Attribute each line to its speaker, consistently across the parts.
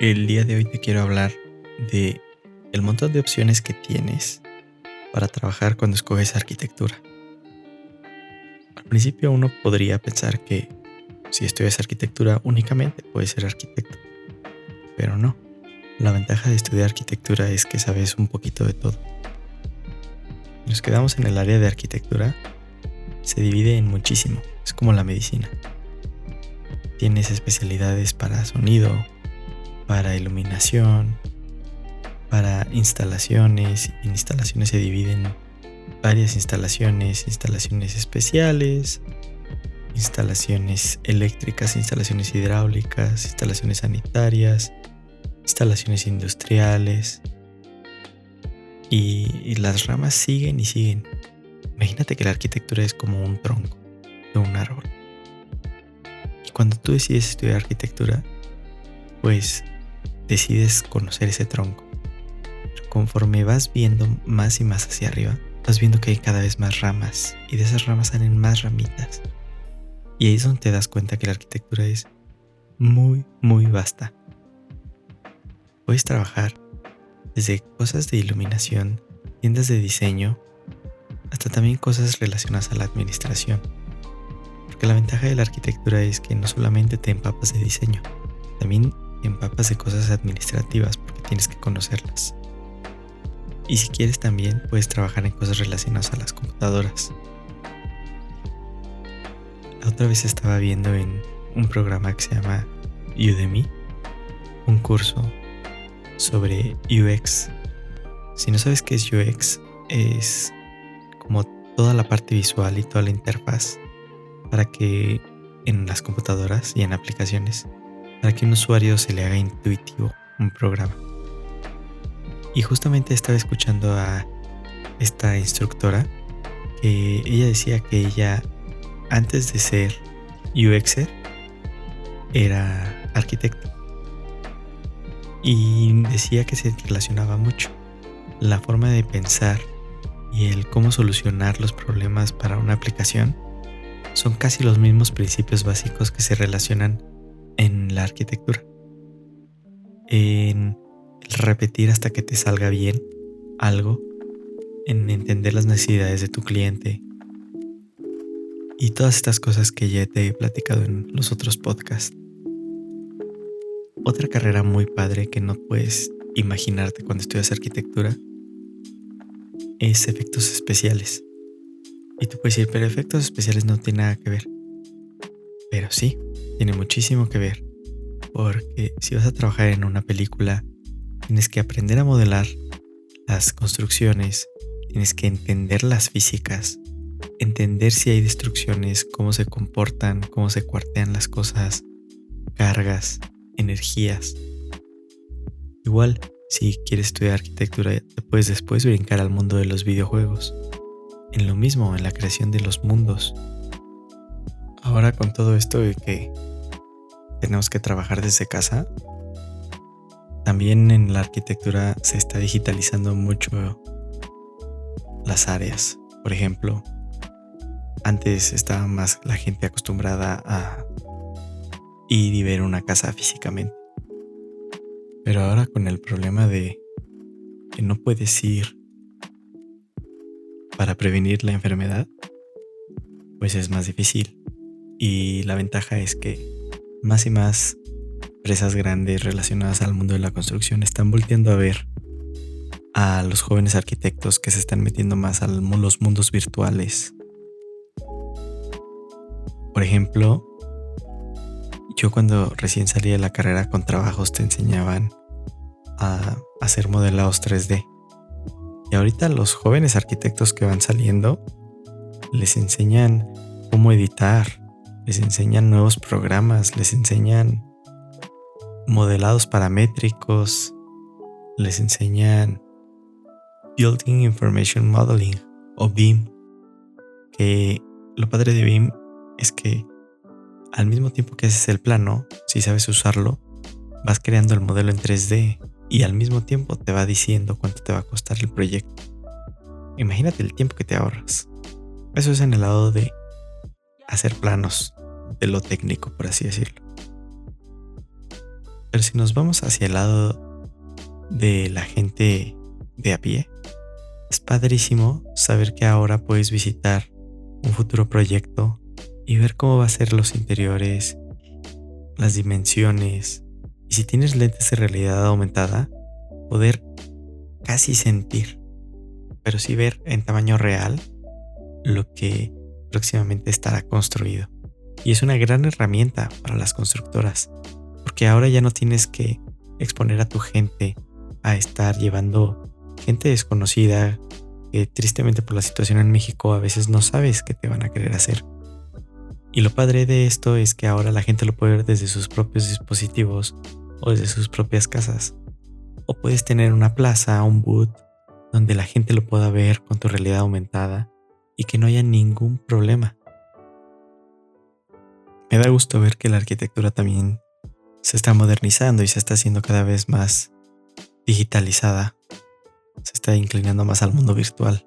Speaker 1: El día de hoy te quiero hablar de el montón de opciones que tienes para trabajar cuando escoges arquitectura. Al principio uno podría pensar que si estudias arquitectura únicamente puedes ser arquitecto, pero no. La ventaja de estudiar arquitectura es que sabes un poquito de todo. Nos quedamos en el área de arquitectura, se divide en muchísimo, es como la medicina. Tienes especialidades para sonido, para iluminación, para instalaciones. En instalaciones se dividen varias instalaciones, instalaciones especiales, instalaciones eléctricas, instalaciones hidráulicas, instalaciones sanitarias, instalaciones industriales. Y, las ramas siguen y siguen. Imagínate que la arquitectura es como un tronco de un árbol. Y cuando tú decides estudiar arquitectura, pues decides conocer ese tronco. Conforme vas viendo más y más hacia arriba, vas viendo que hay cada vez más ramas y de esas ramas salen más ramitas. Y ahí es donde te das cuenta que la arquitectura es muy, muy vasta. Puedes trabajar desde cosas de iluminación, tiendas de diseño, hasta también cosas relacionadas a la administración. Porque la ventaja de la arquitectura es que no solamente te empapas de diseño, también empapas de cosas administrativas porque tienes que conocerlas. Y si quieres también puedes trabajar en cosas relacionadas a las computadoras. La otra vez estaba viendo en un programa que se llama Udemy, un curso sobre UX. Si no sabes qué es UX, es como toda la parte visual y toda la interfaz para que en las computadoras y en aplicaciones para que un usuario se le haga intuitivo un programa. Y justamente estaba escuchando a esta instructora que ella decía que ella antes de ser UXer era arquitecto. Y decía que se relacionaba mucho la forma de pensar y el cómo solucionar los problemas para una aplicación son casi los mismos principios básicos que se relacionan en la arquitectura. En repetir hasta que te salga bien algo, en entender las necesidades de tu cliente y todas estas cosas que ya te he platicado en los otros podcasts. Otra carrera muy padre que no puedes imaginarte cuando estudias arquitectura es efectos especiales. Y tú puedes decir, pero efectos especiales no tiene nada que ver. Pero sí, tiene muchísimo que ver. Porque si vas a trabajar en una película, tienes que aprender a modelar las construcciones, tienes que entender las físicas, entender si hay destrucciones, cómo se comportan, cómo se cuartean las cosas, cargas, energías. Igual, si quieres estudiar arquitectura, te puedes después brincar al mundo de los videojuegos. En lo mismo, en la creación de los mundos. Ahora con todo esto de que tenemos que trabajar desde casa. También en la arquitectura se está digitalizando mucho las áreas. Por ejemplo, antes estaba más la gente acostumbrada a ir y ver una casa físicamente. Pero ahora con el problema de que no puedes ir para prevenir la enfermedad, pues es más difícil. Y la ventaja es que más y más empresas grandes relacionadas al mundo de la construcción están volteando a ver a los jóvenes arquitectos que se están metiendo más a los mundos virtuales. Por ejemplo, yo cuando recién salí de la carrera con trabajos te enseñaban a hacer modelados 3D. Y ahorita los jóvenes arquitectos que van saliendo les enseñan cómo editar, les enseñan nuevos programas, les enseñan modelados paramétricos, les enseñan Building Information Modeling o BIM, que lo padre de BIM es que al mismo tiempo que haces el plano, si sabes usarlo, vas creando el modelo en 3D y al mismo tiempo te va diciendo cuánto te va a costar el proyecto. Imagínate el tiempo que te ahorras. Eso es en el lado de hacer planos de lo técnico, por así decirlo. Pero si nos vamos hacia el lado de la gente de a pie, es padrísimo saber que ahora puedes visitar un futuro proyecto y ver cómo va a ser los interiores, las dimensiones, y si tienes lentes de realidad aumentada, poder casi sentir, pero sí ver en tamaño real lo que próximamente estará construido. Y es una gran herramienta para las constructoras, porque ahora ya no tienes que exponer a tu gente a estar llevando gente desconocida que tristemente por la situación en México a veces no sabes qué te van a querer hacer. Y lo padre de esto es que ahora la gente lo puede ver desde sus propios dispositivos o desde sus propias casas. O puedes tener una plaza, un boot, donde la gente lo pueda ver con tu realidad aumentada y que no haya ningún problema. Me da gusto ver que la arquitectura también se está modernizando y se está haciendo cada vez más digitalizada. Se está inclinando más al mundo virtual.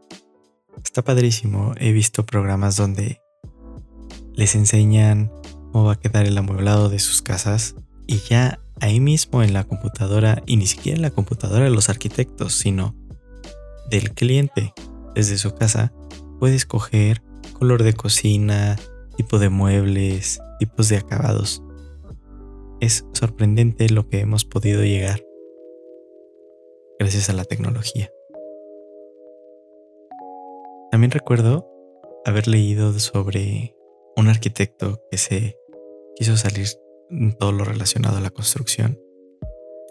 Speaker 1: Está padrísimo. He visto programas donde les enseñan cómo va a quedar el amueblado de sus casas y ya ahí mismo en la computadora, y ni siquiera en la computadora de los arquitectos, sino del cliente desde su casa, puede escoger color de cocina, tipo de muebles, tipos de acabados. Es sorprendente lo que hemos podido llegar gracias a la tecnología. También recuerdo haber leído sobre un arquitecto que se quiso salir en todo lo relacionado a la construcción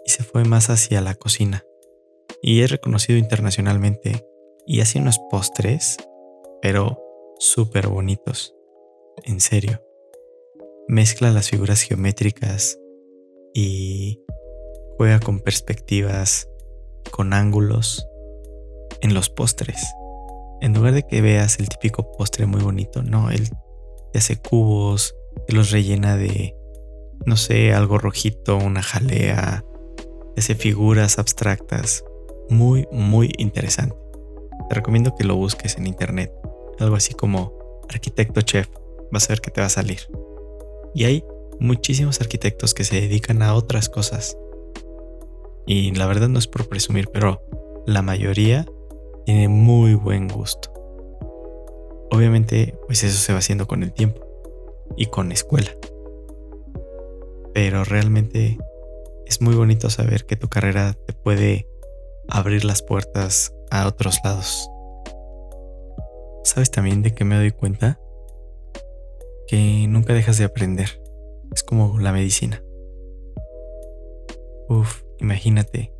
Speaker 1: y se fue más hacia la cocina. Y es reconocido internacionalmente y hace unos postres, pero súper bonitos. En serio. Mezcla las figuras geométricas y juega con perspectivas, con ángulos en los postres. En lugar de que veas el típico postre muy bonito, no, él te hace cubos, te los rellena de, no sé, algo rojito, una jalea, te hace figuras abstractas. Muy, muy interesante. Te recomiendo que lo busques en internet. Algo así como arquitecto chef. Vas a ver que te va a salir. Y hay muchísimos arquitectos que se dedican a otras cosas. Y la verdad no es por presumir, pero la mayoría tiene muy buen gusto. Obviamente, pues eso se va haciendo con el tiempo y con escuela. Pero realmente es muy bonito saber que tu carrera te puede abrir las puertas a otros lados. ¿Sabes también de qué me doy cuenta? Que nunca dejas de aprender. Es como la medicina. Uf, imagínate,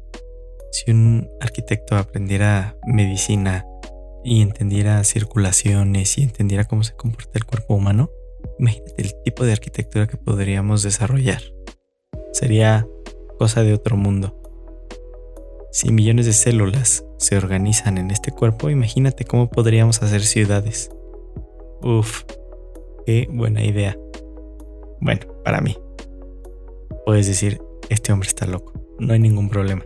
Speaker 1: si un arquitecto aprendiera medicina y entendiera circulaciones y entendiera cómo se comporta el cuerpo humano, imagínate el tipo de arquitectura que podríamos desarrollar. Sería cosa de otro mundo. Si millones de células se organizan en este cuerpo, imagínate cómo podríamos hacer ciudades. Uf, qué buena idea. Bueno, para mí. Puedes decir, este hombre está loco, no hay ningún problema.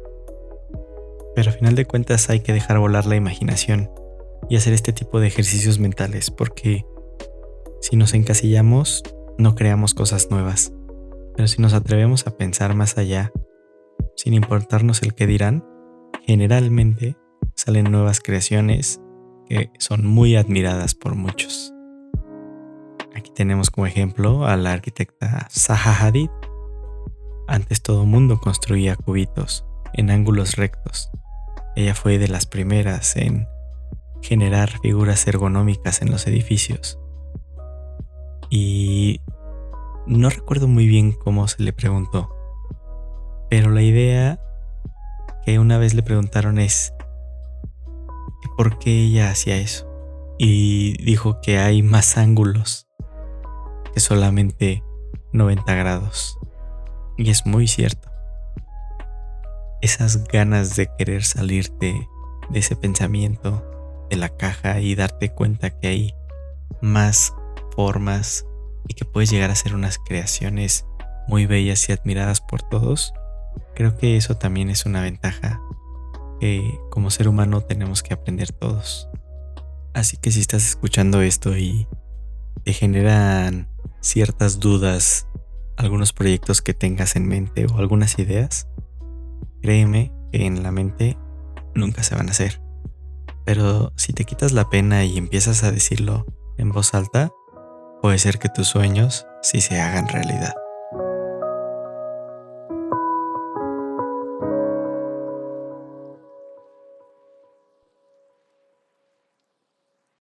Speaker 1: Pero a final de cuentas hay que dejar volar la imaginación y hacer este tipo de ejercicios mentales porque si nos encasillamos no creamos cosas nuevas. Pero si nos atrevemos a pensar más allá, sin importarnos el que dirán, generalmente salen nuevas creaciones que son muy admiradas por muchos. Aquí tenemos como ejemplo a la arquitecta Zaha Hadid. Antes todo mundo construía cubitos en ángulos rectos. Ella fue de las primeras en generar figuras ergonómicas en los edificios. Y no recuerdo muy bien cómo se le preguntó, pero la idea que una vez le preguntaron es por qué ella hacía eso. Y dijo que hay más ángulos solamente 90 grados. Y es muy cierto. Esas ganas de querer salirte de ese pensamiento de la caja y darte cuenta que hay más formas y que puedes llegar a ser unas creaciones muy bellas y admiradas por todos, creo que eso también es una ventaja que como ser humano tenemos que aprender todos. Así que si estás escuchando esto y te generan ciertas dudas algunos proyectos que tengas en mente o algunas ideas, créeme que en la mente nunca se van a hacer. Pero si te quitas la pena y empiezas a decirlo en voz alta, puede ser que tus sueños sí se hagan realidad.